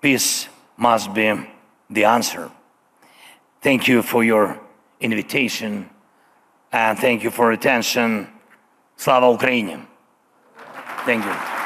Peace must be the answer. Thank you for your invitation and thank you for attention. Slava Ukraini. Thank you.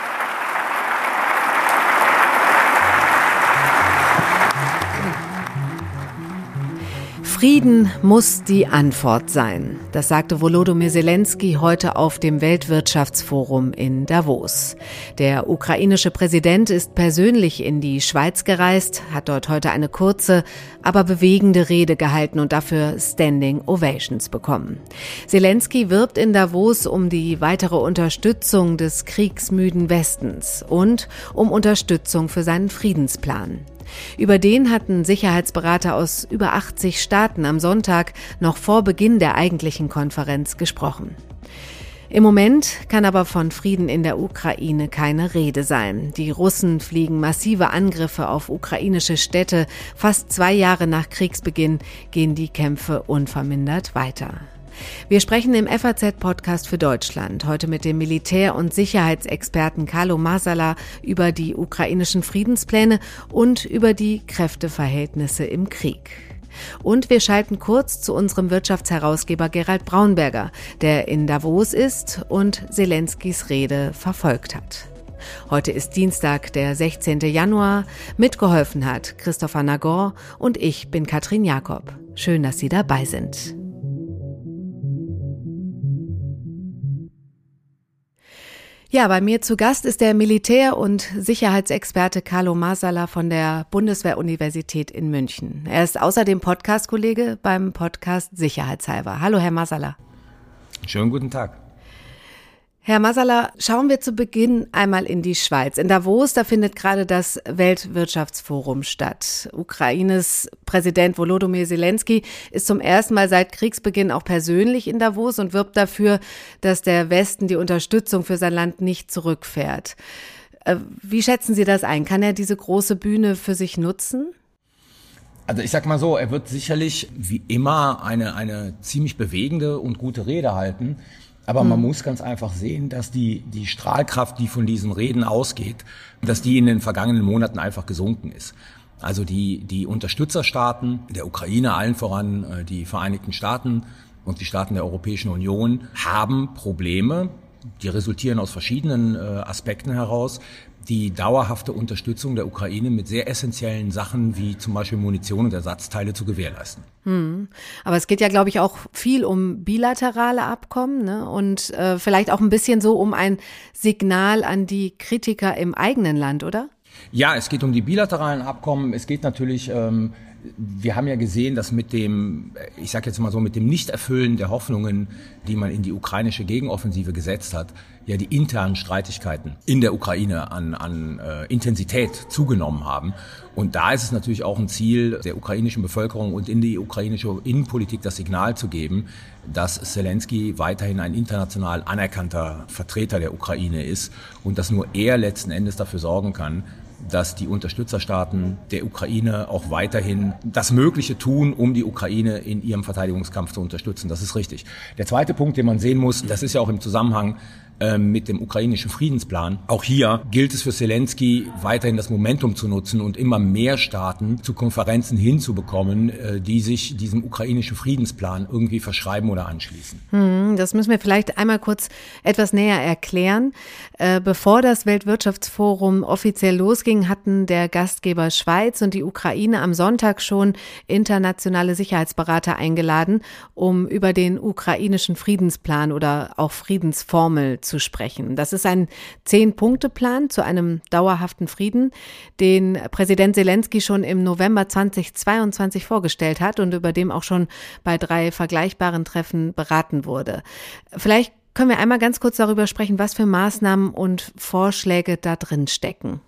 Frieden muss die Antwort sein. Das sagte Volodymyr Zelensky heute auf dem Weltwirtschaftsforum in Davos. Der ukrainische Präsident ist persönlich in die Schweiz gereist, hat dort heute eine kurze, aber bewegende Rede gehalten und dafür Standing Ovations bekommen. Zelensky wirbt in Davos um die weitere Unterstützung des kriegsmüden Westens und um Unterstützung für seinen Friedensplan. Über den hatten Sicherheitsberater aus über 80 Staaten am Sonntag noch vor Beginn der eigentlichen Konferenz gesprochen. Im Moment kann aber von Frieden in der Ukraine keine Rede sein. Die Russen fliegen massive Angriffe auf ukrainische Städte. Fast zwei Jahre nach Kriegsbeginn gehen die Kämpfe unvermindert weiter. Wir sprechen im FAZ-Podcast für Deutschland heute mit dem Militär- und Sicherheitsexperten Carlo Masala über die ukrainischen Friedenspläne und über die Kräfteverhältnisse im Krieg. Und wir schalten kurz zu unserem Wirtschaftsherausgeber Gerald Braunberger, der in Davos ist und Zelenskys Rede verfolgt hat. Heute ist Dienstag, der 16. Januar. Mitgeholfen hat Christopher Nagor und ich bin Katrin Jakob. Schön, dass Sie dabei sind. Ja, bei mir zu Gast ist der Militär- und Sicherheitsexperte Carlo Masala von der Bundeswehruniversität in München. Er ist außerdem Podcast-Kollege beim Podcast Sicherheitshalber. Hallo, Herr Masala. Schönen guten Tag. Herr Masala, schauen wir zu Beginn einmal in die Schweiz. In Davos, da findet gerade das Weltwirtschaftsforum statt. Ukraines Präsident Volodymyr Zelensky ist zum ersten Mal seit Kriegsbeginn auch persönlich in Davos und wirbt dafür, dass der Westen die Unterstützung für sein Land nicht zurückfährt. Äh, wie schätzen Sie das ein? Kann er diese große Bühne für sich nutzen? Also ich sag mal so, er wird sicherlich wie immer eine, eine ziemlich bewegende und gute Rede halten. Aber mhm. man muss ganz einfach sehen, dass die, die Strahlkraft, die von diesen Reden ausgeht, dass die in den vergangenen Monaten einfach gesunken ist. Also die, die Unterstützerstaaten der Ukraine, allen voran äh, die Vereinigten Staaten und die Staaten der Europäischen Union, haben Probleme, die resultieren aus verschiedenen äh, Aspekten heraus, die dauerhafte Unterstützung der Ukraine mit sehr essentiellen Sachen wie zum Beispiel Munition und Ersatzteile zu gewährleisten. Hm. Aber es geht ja, glaube ich, auch viel um bilaterale Abkommen ne? und äh, vielleicht auch ein bisschen so um ein Signal an die Kritiker im eigenen Land, oder? Ja, es geht um die bilateralen Abkommen. Es geht natürlich ähm, wir haben ja gesehen, dass mit dem, ich sage jetzt mal so, mit dem Nichterfüllen der Hoffnungen, die man in die ukrainische Gegenoffensive gesetzt hat, ja die internen Streitigkeiten in der Ukraine an, an äh, Intensität zugenommen haben. Und da ist es natürlich auch ein Ziel der ukrainischen Bevölkerung und in die ukrainische Innenpolitik das Signal zu geben, dass Zelensky weiterhin ein international anerkannter Vertreter der Ukraine ist und dass nur er letzten Endes dafür sorgen kann, dass die Unterstützerstaaten der Ukraine auch weiterhin das Mögliche tun, um die Ukraine in ihrem Verteidigungskampf zu unterstützen. Das ist richtig. Der zweite Punkt, den man sehen muss, das ist ja auch im Zusammenhang mit dem ukrainischen Friedensplan. Auch hier gilt es für Zelensky, weiterhin das Momentum zu nutzen und immer mehr Staaten zu Konferenzen hinzubekommen, äh, die sich diesem ukrainischen Friedensplan irgendwie verschreiben oder anschließen. Hm, das müssen wir vielleicht einmal kurz etwas näher erklären. Äh, bevor das Weltwirtschaftsforum offiziell losging, hatten der Gastgeber Schweiz und die Ukraine am Sonntag schon internationale Sicherheitsberater eingeladen, um über den ukrainischen Friedensplan oder auch Friedensformel zu sprechen. Das ist ein Zehn-Punkte-Plan zu einem dauerhaften Frieden, den Präsident Zelensky schon im November 2022 vorgestellt hat und über dem auch schon bei drei vergleichbaren Treffen beraten wurde. Vielleicht können wir einmal ganz kurz darüber sprechen, was für Maßnahmen und Vorschläge da drin stecken.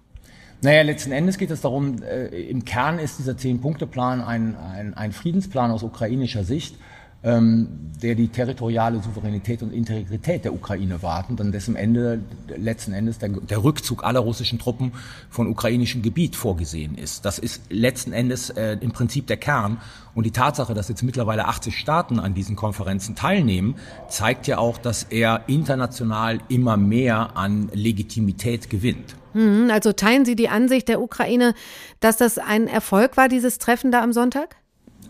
Naja, letzten Endes geht es darum, äh, im Kern ist dieser Zehn-Punkte-Plan ein, ein, ein Friedensplan aus ukrainischer Sicht, der die territoriale Souveränität und Integrität der Ukraine warten, dann dessen Ende letzten Endes der, der, Rückzug aller russischen Truppen von ukrainischem Gebiet vorgesehen ist. Das ist letzten Endes äh, im Prinzip der Kern. Und die Tatsache, dass jetzt mittlerweile 80 Staaten an diesen Konferenzen teilnehmen, zeigt ja auch, dass er international immer mehr an Legitimität gewinnt. Hm, also teilen Sie die Ansicht der Ukraine, dass das ein Erfolg war, dieses Treffen da am Sonntag?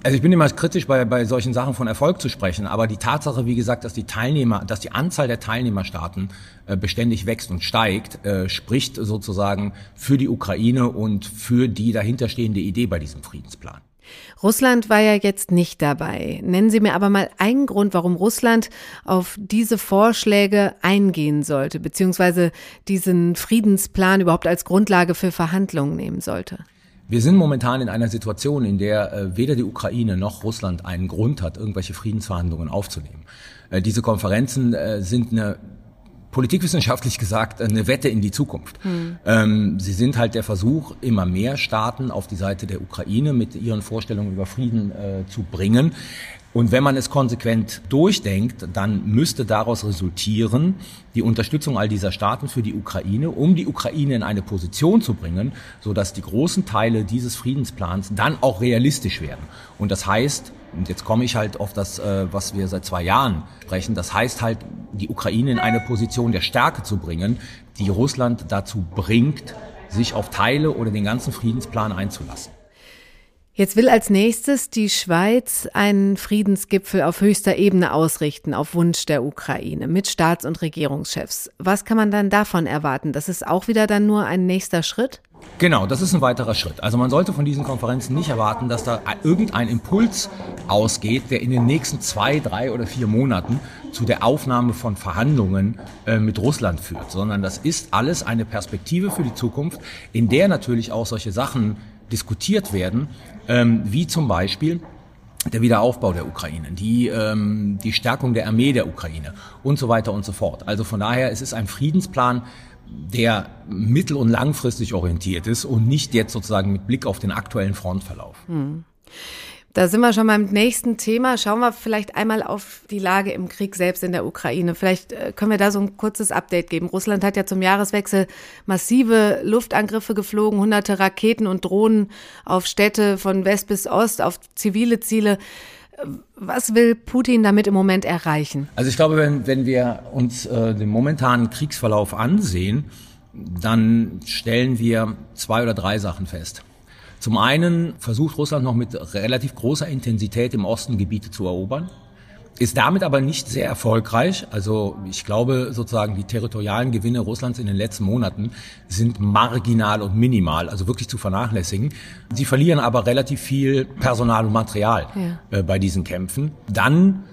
Also ich bin immer kritisch bei, bei solchen Sachen von Erfolg zu sprechen, aber die Tatsache, wie gesagt, dass die Teilnehmer, dass die Anzahl der Teilnehmerstaaten äh, beständig wächst und steigt, äh, spricht sozusagen für die Ukraine und für die dahinterstehende Idee bei diesem Friedensplan. Russland war ja jetzt nicht dabei. Nennen Sie mir aber mal einen Grund, warum Russland auf diese Vorschläge eingehen sollte, beziehungsweise diesen Friedensplan überhaupt als Grundlage für Verhandlungen nehmen sollte. Wir sind momentan in einer Situation, in der äh, weder die Ukraine noch Russland einen Grund hat, irgendwelche Friedensverhandlungen aufzunehmen. Äh, diese Konferenzen äh, sind eine politikwissenschaftlich gesagt eine Wette in die Zukunft. Hm. Ähm, sie sind halt der Versuch, immer mehr Staaten auf die Seite der Ukraine mit ihren Vorstellungen über Frieden äh, zu bringen. Und wenn man es konsequent durchdenkt, dann müsste daraus resultieren die Unterstützung all dieser Staaten für die Ukraine, um die Ukraine in eine Position zu bringen, so dass die großen Teile dieses Friedensplans dann auch realistisch werden. Und das heißt, und jetzt komme ich halt auf das, äh, was wir seit zwei Jahren sprechen, das heißt halt, die Ukraine in eine Position der Stärke zu bringen, die Russland dazu bringt, sich auf Teile oder den ganzen Friedensplan einzulassen. Jetzt will als nächstes die Schweiz einen Friedensgipfel auf höchster Ebene ausrichten, auf Wunsch der Ukraine, mit Staats- und Regierungschefs. Was kann man dann davon erwarten? Das ist auch wieder dann nur ein nächster Schritt? Genau, das ist ein weiterer Schritt. Also man sollte von diesen Konferenzen nicht erwarten, dass da irgendein Impuls ausgeht, der in den nächsten zwei, drei oder vier Monaten zu der Aufnahme von Verhandlungen äh, mit Russland führt, sondern das ist alles eine Perspektive für die Zukunft, in der natürlich auch solche Sachen diskutiert werden, ähm, wie zum Beispiel der Wiederaufbau der Ukraine, die, ähm, die Stärkung der Armee der Ukraine und so weiter und so fort. Also von daher, es ist ein Friedensplan, der mittel- und langfristig orientiert ist und nicht jetzt sozusagen mit Blick auf den aktuellen Frontverlauf. Hm. Da sind wir schon beim nächsten Thema. Schauen wir vielleicht einmal auf die Lage im Krieg selbst in der Ukraine. Vielleicht äh, können wir da so ein kurzes Update geben. Russland hat ja zum Jahreswechsel massive Luftangriffe geflogen, hunderte Raketen und Drohnen auf Städte von West bis Ost, auf zivile Ziele. Was will Putin damit im Moment erreichen? Also ich glaube, wenn, wenn wir uns äh, den momentanen Kriegsverlauf ansehen, dann stellen wir zwei oder drei Sachen fest. Zum einen versucht Russland noch mit relativ großer Intensität im Osten Gebiete zu erobern, ist damit aber nicht sehr erfolgreich. Also ich glaube sozusagen die territorialen Gewinne Russlands in den letzten Monaten sind marginal und minimal, also wirklich zu vernachlässigen. Sie verlieren aber relativ viel Personal und Material ja. äh, bei diesen Kämpfen. Dann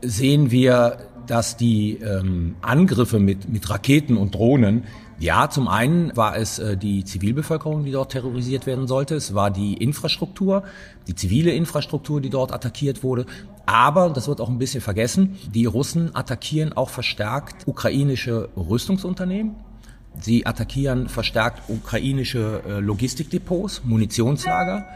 sehen wir, dass die ähm, Angriffe mit, mit Raketen und Drohnen ja, zum einen war es äh, die Zivilbevölkerung, die dort terrorisiert werden sollte. Es war die Infrastruktur, die zivile Infrastruktur, die dort attackiert wurde. Aber, das wird auch ein bisschen vergessen, die Russen attackieren auch verstärkt ukrainische Rüstungsunternehmen. Sie attackieren verstärkt ukrainische äh, Logistikdepots, Munitionslager,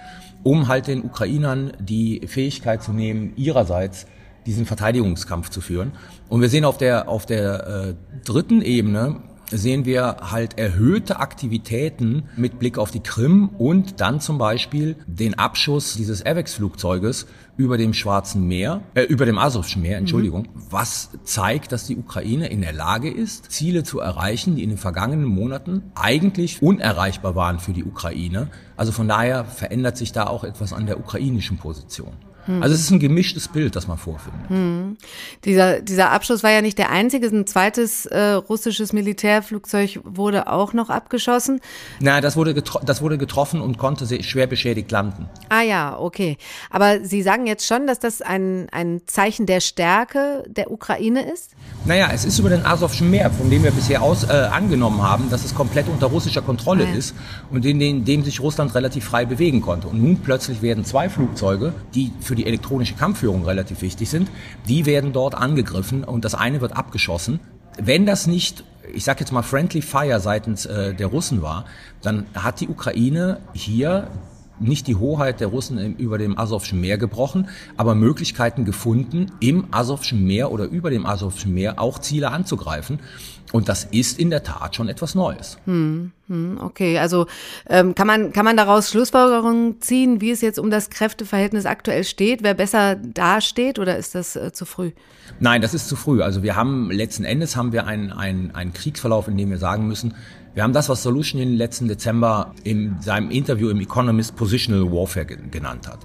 um halt den Ukrainern die Fähigkeit zu nehmen, ihrerseits diesen Verteidigungskampf zu führen. Und wir sehen auf der, auf der äh, dritten Ebene, sehen wir halt erhöhte Aktivitäten mit Blick auf die Krim und dann zum Beispiel den Abschuss dieses AVEX-Flugzeuges über dem Schwarzen Meer, äh, über dem Asowschen Meer, Entschuldigung, mhm. was zeigt, dass die Ukraine in der Lage ist, Ziele zu erreichen, die in den vergangenen Monaten eigentlich unerreichbar waren für die Ukraine. Also von daher verändert sich da auch etwas an der ukrainischen Position. Hm. Also es ist ein gemischtes Bild, das man vorfindet. Hm. Dieser, dieser Abschuss war ja nicht der einzige. Ein zweites äh, russisches Militärflugzeug wurde auch noch abgeschossen. Na, das wurde, das wurde getroffen und konnte schwer beschädigt landen. Ah ja, okay. Aber Sie sagen jetzt schon, dass das ein, ein Zeichen der Stärke der Ukraine ist? Naja, es ist über den Asowschen Meer, von dem wir bisher aus äh, angenommen haben, dass es komplett unter russischer Kontrolle ah, ja. ist und in, in dem sich Russland relativ frei bewegen konnte. Und nun plötzlich werden zwei Flugzeuge, die für für die elektronische Kampfführung relativ wichtig sind, die werden dort angegriffen und das eine wird abgeschossen. Wenn das nicht, ich sage jetzt mal Friendly Fire seitens äh, der Russen war, dann hat die Ukraine hier nicht die Hoheit der Russen über dem Asowschen Meer gebrochen, aber Möglichkeiten gefunden, im Asowschen Meer oder über dem Asowschen Meer auch Ziele anzugreifen. Und das ist in der Tat schon etwas Neues. Hm, hm, okay, also ähm, kann, man, kann man daraus Schlussfolgerungen ziehen, wie es jetzt um das Kräfteverhältnis aktuell steht, wer besser dasteht oder ist das äh, zu früh? Nein, das ist zu früh. Also wir haben letzten Endes haben wir einen, einen, einen Kriegsverlauf, in dem wir sagen müssen, wir haben das, was Solution letzten Dezember in seinem Interview im Economist Positional Warfare genannt hat.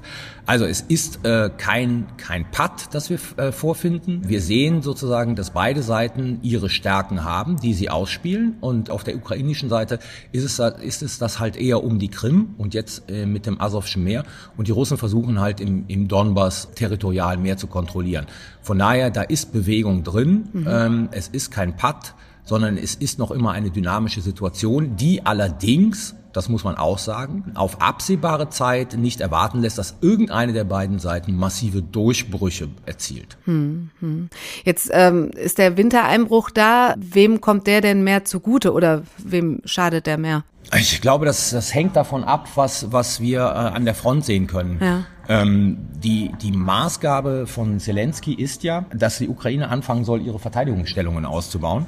Also es ist äh, kein, kein Patt, das wir äh, vorfinden. Wir sehen sozusagen, dass beide Seiten ihre Stärken haben, die sie ausspielen. Und auf der ukrainischen Seite ist es, ist es das halt eher um die Krim und jetzt äh, mit dem Asowschen Meer. Und die Russen versuchen halt im, im Donbass territorial mehr zu kontrollieren. Von daher, da ist Bewegung drin. Mhm. Ähm, es ist kein Patt sondern es ist noch immer eine dynamische Situation, die allerdings, das muss man auch sagen, auf absehbare Zeit nicht erwarten lässt, dass irgendeine der beiden Seiten massive Durchbrüche erzielt. Hm, hm. Jetzt ähm, ist der Wintereinbruch da. Wem kommt der denn mehr zugute oder wem schadet der mehr? Ich glaube, das, das hängt davon ab, was, was wir äh, an der Front sehen können. Ja. Ähm, die, die Maßgabe von Zelensky ist ja, dass die Ukraine anfangen soll, ihre Verteidigungsstellungen auszubauen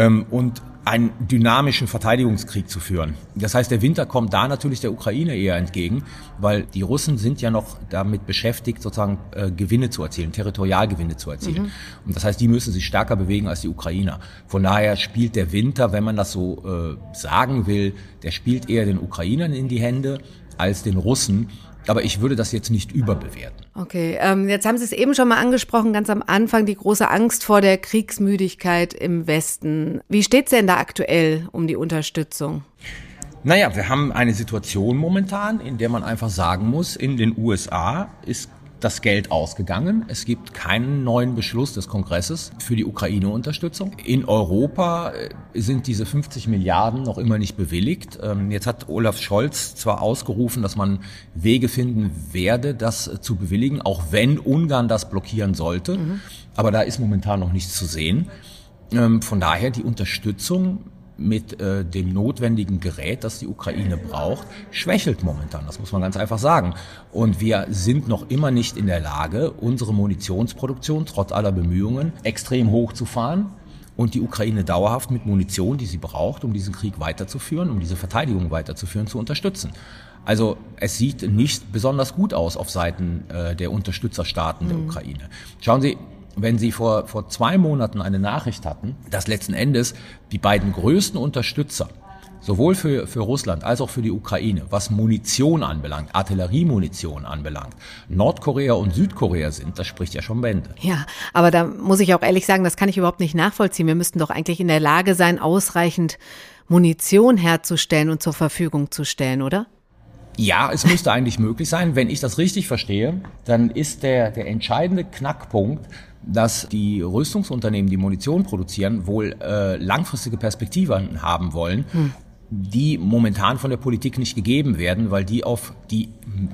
ähm, und einen dynamischen Verteidigungskrieg zu führen. Das heißt, der Winter kommt da natürlich der Ukraine eher entgegen, weil die Russen sind ja noch damit beschäftigt, sozusagen äh, Gewinne zu erzielen, Territorialgewinne zu erzielen. Mhm. Und das heißt, die müssen sich stärker bewegen als die Ukrainer. Von daher spielt der Winter, wenn man das so äh, sagen will, der spielt eher den Ukrainern in die Hände als den Russen. Aber ich würde das jetzt nicht überbewerten. Okay, ähm, jetzt haben Sie es eben schon mal angesprochen, ganz am Anfang, die große Angst vor der Kriegsmüdigkeit im Westen. Wie steht es denn da aktuell um die Unterstützung? Naja, wir haben eine Situation momentan, in der man einfach sagen muss, in den USA ist das Geld ausgegangen. Es gibt keinen neuen Beschluss des Kongresses für die Ukraine-Unterstützung. In Europa äh, sind diese 50 Milliarden noch immer nicht bewilligt. Ähm, jetzt hat Olaf Scholz zwar ausgerufen, dass man Wege finden werde, das äh, zu bewilligen, auch wenn Ungarn das blockieren sollte. Mhm. Aber da ist momentan noch nichts zu sehen. Ähm, von daher die Unterstützung mit äh, dem notwendigen Gerät, das die Ukraine braucht, schwächelt momentan. Das muss man ganz einfach sagen. Und wir sind noch immer nicht in der Lage, unsere Munitionsproduktion trotz aller Bemühungen extrem hoch zu fahren und die Ukraine dauerhaft mit Munition, die sie braucht, um diesen Krieg weiterzuführen, um diese Verteidigung weiterzuführen, zu unterstützen. Also es sieht nicht besonders gut aus auf Seiten äh, der Unterstützerstaaten mhm. der Ukraine. Schauen Sie, wenn Sie vor, vor zwei Monaten eine Nachricht hatten, dass letzten Endes die beiden größten Unterstützer sowohl für, für Russland als auch für die Ukraine, was Munition anbelangt, Artilleriemunition anbelangt, Nordkorea und Südkorea sind, das spricht ja schon Bände. Ja, aber da muss ich auch ehrlich sagen, das kann ich überhaupt nicht nachvollziehen. Wir müssten doch eigentlich in der Lage sein, ausreichend Munition herzustellen und zur Verfügung zu stellen, oder? Ja, es müsste eigentlich möglich sein. Wenn ich das richtig verstehe, dann ist der, der entscheidende Knackpunkt, dass die Rüstungsunternehmen, die Munition produzieren, wohl äh, langfristige Perspektiven haben wollen. Hm die momentan von der Politik nicht gegeben werden, weil die auf die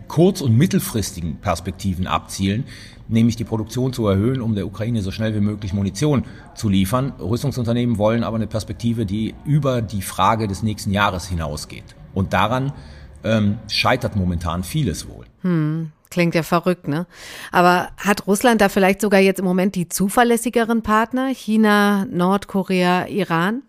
kurz- und mittelfristigen Perspektiven abzielen, nämlich die Produktion zu erhöhen, um der Ukraine so schnell wie möglich Munition zu liefern. Rüstungsunternehmen wollen aber eine Perspektive, die über die Frage des nächsten Jahres hinausgeht. Und daran ähm, scheitert momentan vieles wohl. Hm. Klingt ja verrückt, ne? Aber hat Russland da vielleicht sogar jetzt im Moment die zuverlässigeren Partner? China, Nordkorea, Iran?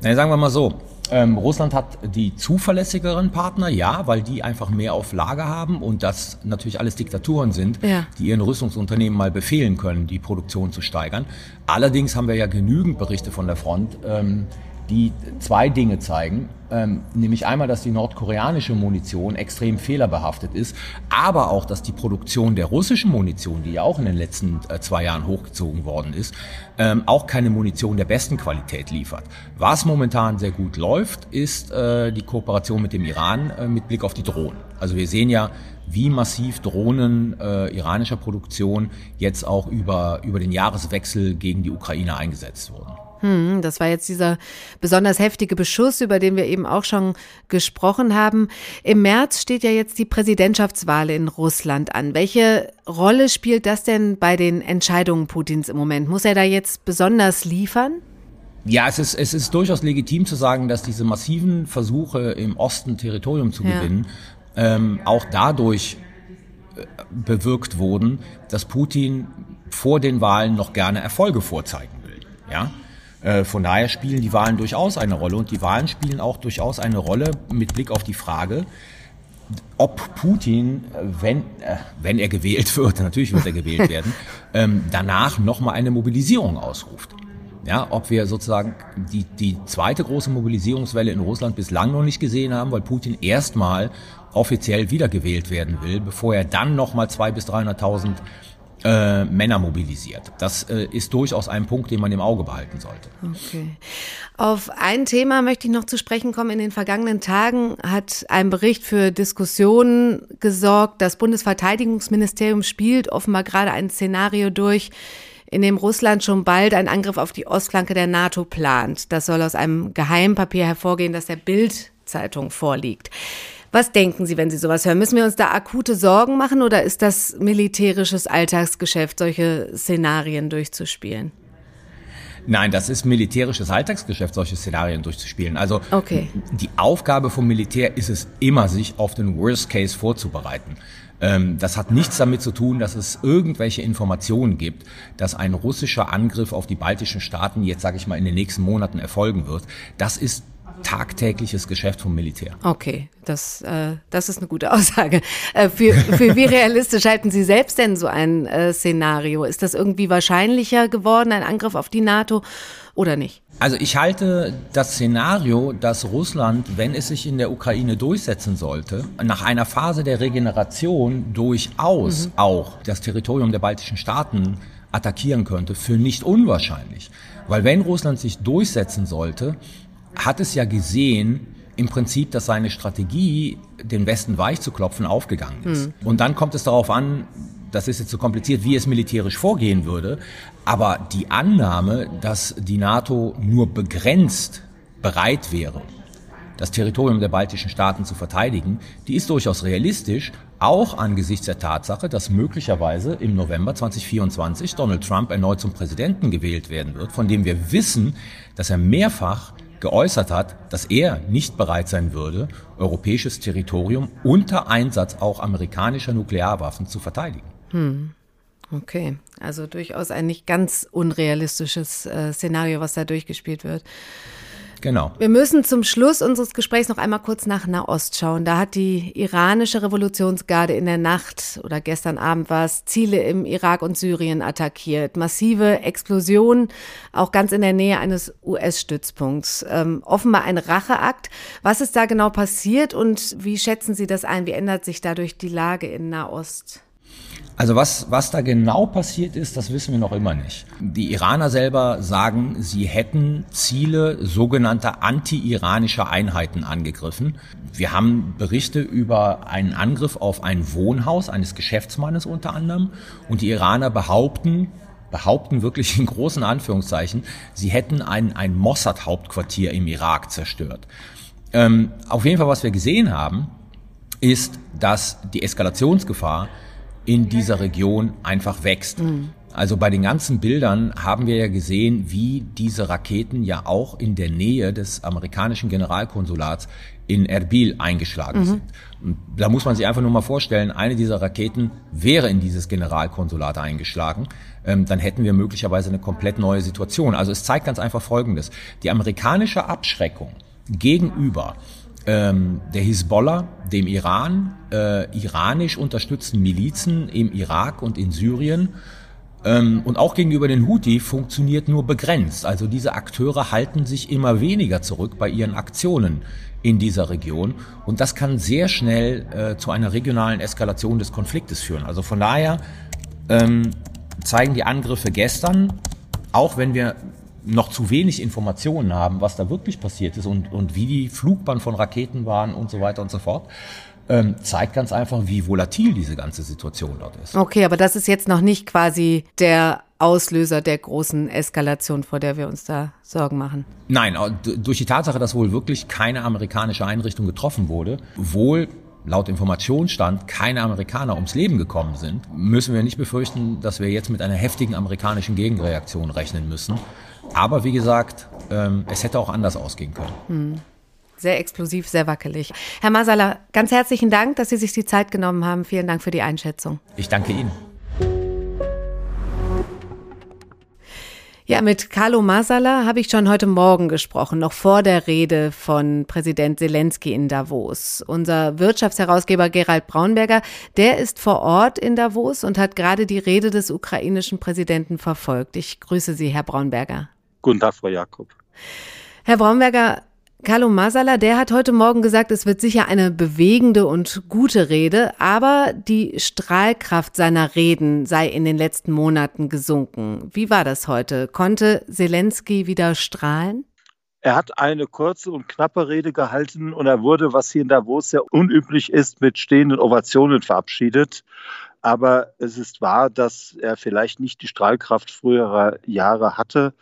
Na, sagen wir mal so. Ähm, Russland hat die zuverlässigeren Partner, ja, weil die einfach mehr auf Lager haben und das natürlich alles Diktaturen sind, ja. die ihren Rüstungsunternehmen mal befehlen können, die Produktion zu steigern. Allerdings haben wir ja genügend Berichte von der Front, ähm, die zwei Dinge zeigen. Ähm, nämlich einmal, dass die nordkoreanische Munition extrem fehlerbehaftet ist, aber auch, dass die Produktion der russischen Munition, die ja auch in den letzten äh, zwei Jahren hochgezogen worden ist, ähm, auch keine Munition der besten Qualität liefert. Was momentan sehr gut läuft, ist äh, die Kooperation mit dem Iran äh, mit Blick auf die Drohnen. Also wir sehen ja, wie massiv Drohnen äh, iranischer Produktion jetzt auch über, über den Jahreswechsel gegen die Ukraine eingesetzt wurden. Hm, das war jetzt dieser besonders heftige Beschuss, über den wir eben auch schon gesprochen haben. Im März steht ja jetzt die Präsidentschaftswahl in Russland an. Welche Rolle spielt das denn bei den Entscheidungen Putins im Moment? Muss er da jetzt besonders liefern? Ja, es ist, es ist durchaus legitim zu sagen, dass diese massiven Versuche im Osten Territorium zu ja. gewinnen ähm, auch dadurch äh, bewirkt wurden, dass Putin vor den Wahlen noch gerne Erfolge vorzeigen will. Ja? Äh, von daher spielen die Wahlen durchaus eine Rolle und die Wahlen spielen auch durchaus eine Rolle mit Blick auf die Frage, ob Putin, wenn, äh, wenn er gewählt wird, natürlich wird er gewählt werden, ähm, danach nochmal eine Mobilisierung ausruft. Ja, ob wir sozusagen die, die zweite große Mobilisierungswelle in Russland bislang noch nicht gesehen haben, weil Putin erstmal offiziell wiedergewählt werden will, bevor er dann nochmal zwei bis 300.000 äh, Männer mobilisiert. Das äh, ist durchaus ein Punkt, den man im Auge behalten sollte. Okay. Auf ein Thema möchte ich noch zu sprechen kommen. In den vergangenen Tagen hat ein Bericht für Diskussionen gesorgt. Das Bundesverteidigungsministerium spielt offenbar gerade ein Szenario durch, in dem Russland schon bald einen Angriff auf die Ostflanke der NATO plant. Das soll aus einem Geheimpapier hervorgehen, das der Bild-Zeitung vorliegt. Was denken Sie, wenn Sie sowas hören? Müssen wir uns da akute Sorgen machen oder ist das militärisches Alltagsgeschäft, solche Szenarien durchzuspielen? Nein, das ist militärisches Alltagsgeschäft, solche Szenarien durchzuspielen. Also okay. die Aufgabe vom Militär ist es immer, sich auf den Worst Case vorzubereiten. Ähm, das hat nichts damit zu tun, dass es irgendwelche Informationen gibt, dass ein russischer Angriff auf die baltischen Staaten jetzt, sage ich mal, in den nächsten Monaten erfolgen wird. Das ist tagtägliches Geschäft vom Militär. Okay, das, äh, das ist eine gute Aussage. Äh, für, für wie realistisch halten Sie selbst denn so ein äh, Szenario? Ist das irgendwie wahrscheinlicher geworden, ein Angriff auf die NATO oder nicht? Also ich halte das Szenario, dass Russland, wenn es sich in der Ukraine durchsetzen sollte, nach einer Phase der Regeneration durchaus mhm. auch das Territorium der baltischen Staaten attackieren könnte, für nicht unwahrscheinlich. Weil wenn Russland sich durchsetzen sollte, hat es ja gesehen, im Prinzip, dass seine Strategie, den Westen weich zu klopfen, aufgegangen ist. Mhm. Und dann kommt es darauf an, das ist jetzt so kompliziert, wie es militärisch vorgehen würde, aber die Annahme, dass die NATO nur begrenzt bereit wäre, das Territorium der baltischen Staaten zu verteidigen, die ist durchaus realistisch, auch angesichts der Tatsache, dass möglicherweise im November 2024 Donald Trump erneut zum Präsidenten gewählt werden wird, von dem wir wissen, dass er mehrfach geäußert hat, dass er nicht bereit sein würde, europäisches Territorium unter Einsatz auch amerikanischer Nuklearwaffen zu verteidigen. Hm. Okay, also durchaus ein nicht ganz unrealistisches äh, Szenario, was da durchgespielt wird. Genau. Wir müssen zum Schluss unseres Gesprächs noch einmal kurz nach Nahost schauen. Da hat die iranische Revolutionsgarde in der Nacht oder gestern Abend war es Ziele im Irak und Syrien attackiert. Massive Explosionen, auch ganz in der Nähe eines US-Stützpunkts. Ähm, offenbar ein Racheakt. Was ist da genau passiert und wie schätzen Sie das ein? Wie ändert sich dadurch die Lage in Nahost? Also was, was da genau passiert ist, das wissen wir noch immer nicht. Die Iraner selber sagen, sie hätten Ziele sogenannter anti-iranischer Einheiten angegriffen. Wir haben Berichte über einen Angriff auf ein Wohnhaus eines Geschäftsmannes unter anderem. Und die Iraner behaupten, behaupten wirklich in großen Anführungszeichen, sie hätten ein, ein Mossad-Hauptquartier im Irak zerstört. Ähm, auf jeden Fall, was wir gesehen haben, ist, dass die Eskalationsgefahr in dieser Region einfach wächst. Mhm. Also bei den ganzen Bildern haben wir ja gesehen, wie diese Raketen ja auch in der Nähe des amerikanischen Generalkonsulats in Erbil eingeschlagen mhm. sind. Und da muss man sich einfach nur mal vorstellen, eine dieser Raketen wäre in dieses Generalkonsulat eingeschlagen, ähm, dann hätten wir möglicherweise eine komplett neue Situation. Also es zeigt ganz einfach Folgendes. Die amerikanische Abschreckung gegenüber ähm, der Hisbollah, dem Iran, äh, iranisch unterstützten Milizen im Irak und in Syrien ähm, und auch gegenüber den Houthi funktioniert nur begrenzt. Also diese Akteure halten sich immer weniger zurück bei ihren Aktionen in dieser Region und das kann sehr schnell äh, zu einer regionalen Eskalation des Konfliktes führen. Also von daher ähm, zeigen die Angriffe gestern, auch wenn wir noch zu wenig Informationen haben, was da wirklich passiert ist und, und wie die Flugbahn von Raketen waren und so weiter und so fort, ähm, zeigt ganz einfach, wie volatil diese ganze Situation dort ist. Okay, aber das ist jetzt noch nicht quasi der Auslöser der großen Eskalation, vor der wir uns da Sorgen machen. Nein, durch die Tatsache, dass wohl wirklich keine amerikanische Einrichtung getroffen wurde, wohl laut Informationsstand keine Amerikaner ums Leben gekommen sind, müssen wir nicht befürchten, dass wir jetzt mit einer heftigen amerikanischen Gegenreaktion rechnen müssen. Aber wie gesagt, ähm, es hätte auch anders ausgehen können. Hm. Sehr explosiv, sehr wackelig. Herr Masala, ganz herzlichen Dank, dass Sie sich die Zeit genommen haben. Vielen Dank für die Einschätzung. Ich danke Ihnen. Ja, mit Carlo Masala habe ich schon heute Morgen gesprochen, noch vor der Rede von Präsident Zelensky in Davos. Unser Wirtschaftsherausgeber Gerald Braunberger, der ist vor Ort in Davos und hat gerade die Rede des ukrainischen Präsidenten verfolgt. Ich grüße Sie, Herr Braunberger. Guten Tag, Frau Jakob. Herr Braunberger, Carlo Masala, der hat heute Morgen gesagt, es wird sicher eine bewegende und gute Rede, aber die Strahlkraft seiner Reden sei in den letzten Monaten gesunken. Wie war das heute? Konnte Zelensky wieder strahlen? Er hat eine kurze und knappe Rede gehalten und er wurde, was hier in Davos sehr unüblich ist, mit stehenden Ovationen verabschiedet. Aber es ist wahr, dass er vielleicht nicht die Strahlkraft früherer Jahre hatte.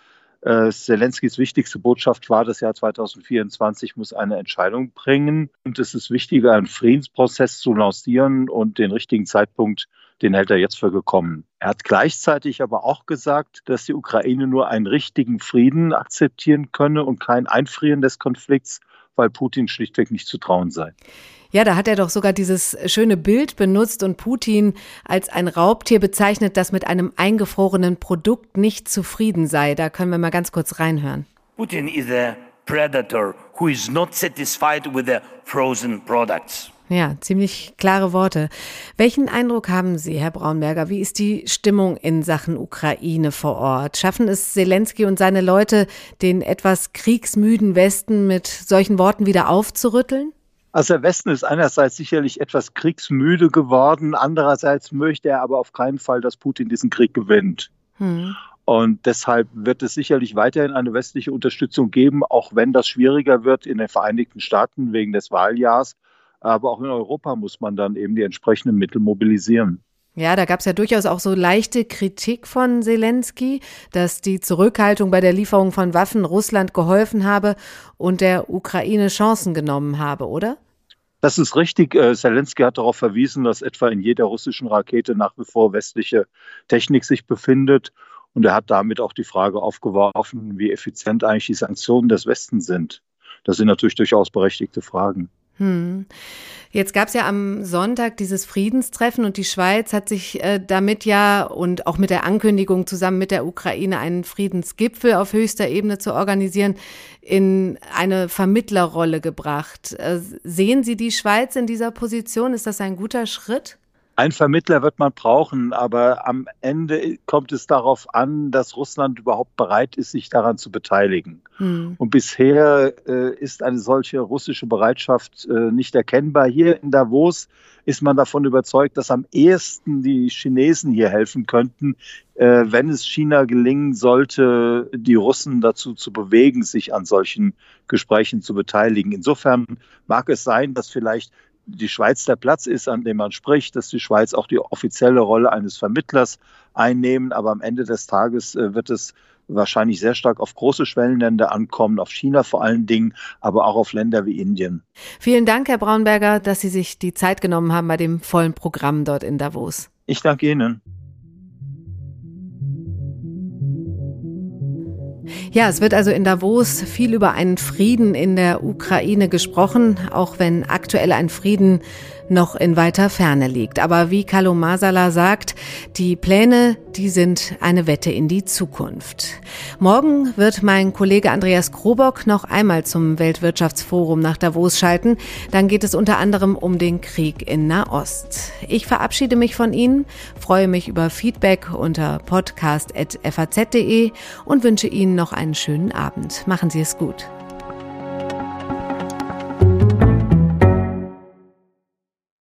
Äh, Zelenskys wichtigste Botschaft war, das Jahr 2024 muss eine Entscheidung bringen. Und es ist wichtiger, einen Friedensprozess zu lancieren und den richtigen Zeitpunkt, den hält er jetzt für gekommen. Er hat gleichzeitig aber auch gesagt, dass die Ukraine nur einen richtigen Frieden akzeptieren könne und kein Einfrieren des Konflikts, weil Putin schlichtweg nicht zu trauen sei. Ja, da hat er doch sogar dieses schöne Bild benutzt und Putin als ein Raubtier bezeichnet, das mit einem eingefrorenen Produkt nicht zufrieden sei. Da können wir mal ganz kurz reinhören. Putin is a predator who is not satisfied with the frozen products. Ja, ziemlich klare Worte. Welchen Eindruck haben Sie, Herr Braunberger? Wie ist die Stimmung in Sachen Ukraine vor Ort? Schaffen es Zelensky und seine Leute, den etwas kriegsmüden Westen mit solchen Worten wieder aufzurütteln? Also der Westen ist einerseits sicherlich etwas kriegsmüde geworden, andererseits möchte er aber auf keinen Fall, dass Putin diesen Krieg gewinnt. Hm. Und deshalb wird es sicherlich weiterhin eine westliche Unterstützung geben, auch wenn das schwieriger wird in den Vereinigten Staaten wegen des Wahljahrs. Aber auch in Europa muss man dann eben die entsprechenden Mittel mobilisieren. Ja, da gab es ja durchaus auch so leichte Kritik von Zelensky, dass die Zurückhaltung bei der Lieferung von Waffen Russland geholfen habe und der Ukraine Chancen genommen habe, oder? Das ist richtig. Äh, Zelensky hat darauf verwiesen, dass etwa in jeder russischen Rakete nach wie vor westliche Technik sich befindet. Und er hat damit auch die Frage aufgeworfen, wie effizient eigentlich die Sanktionen des Westens sind. Das sind natürlich durchaus berechtigte Fragen. Hm. Jetzt gab es ja am Sonntag dieses Friedenstreffen und die Schweiz hat sich äh, damit ja und auch mit der Ankündigung zusammen mit der Ukraine einen Friedensgipfel auf höchster Ebene zu organisieren, in eine Vermittlerrolle gebracht. Äh, sehen Sie die Schweiz in dieser Position? Ist das ein guter Schritt? Ein Vermittler wird man brauchen, aber am Ende kommt es darauf an, dass Russland überhaupt bereit ist, sich daran zu beteiligen. Hm. Und bisher äh, ist eine solche russische Bereitschaft äh, nicht erkennbar. Hier in Davos ist man davon überzeugt, dass am ehesten die Chinesen hier helfen könnten, äh, wenn es China gelingen sollte, die Russen dazu zu bewegen, sich an solchen Gesprächen zu beteiligen. Insofern mag es sein, dass vielleicht die Schweiz der Platz ist, an dem man spricht, dass die Schweiz auch die offizielle Rolle eines Vermittlers einnehmen. Aber am Ende des Tages äh, wird es wahrscheinlich sehr stark auf große Schwellenländer ankommen, auf China vor allen Dingen, aber auch auf Länder wie Indien. Vielen Dank, Herr Braunberger, dass Sie sich die Zeit genommen haben bei dem vollen Programm dort in Davos. Ich danke Ihnen. Ja, es wird also in Davos viel über einen Frieden in der Ukraine gesprochen, auch wenn aktuell ein Frieden noch in weiter Ferne liegt. Aber wie Kalo Masala sagt, die Pläne, die sind eine Wette in die Zukunft. Morgen wird mein Kollege Andreas Krobock noch einmal zum Weltwirtschaftsforum nach Davos schalten. Dann geht es unter anderem um den Krieg in Nahost. Ich verabschiede mich von Ihnen, freue mich über Feedback unter podcast.faz.de und wünsche Ihnen noch einen schönen Abend. Machen Sie es gut.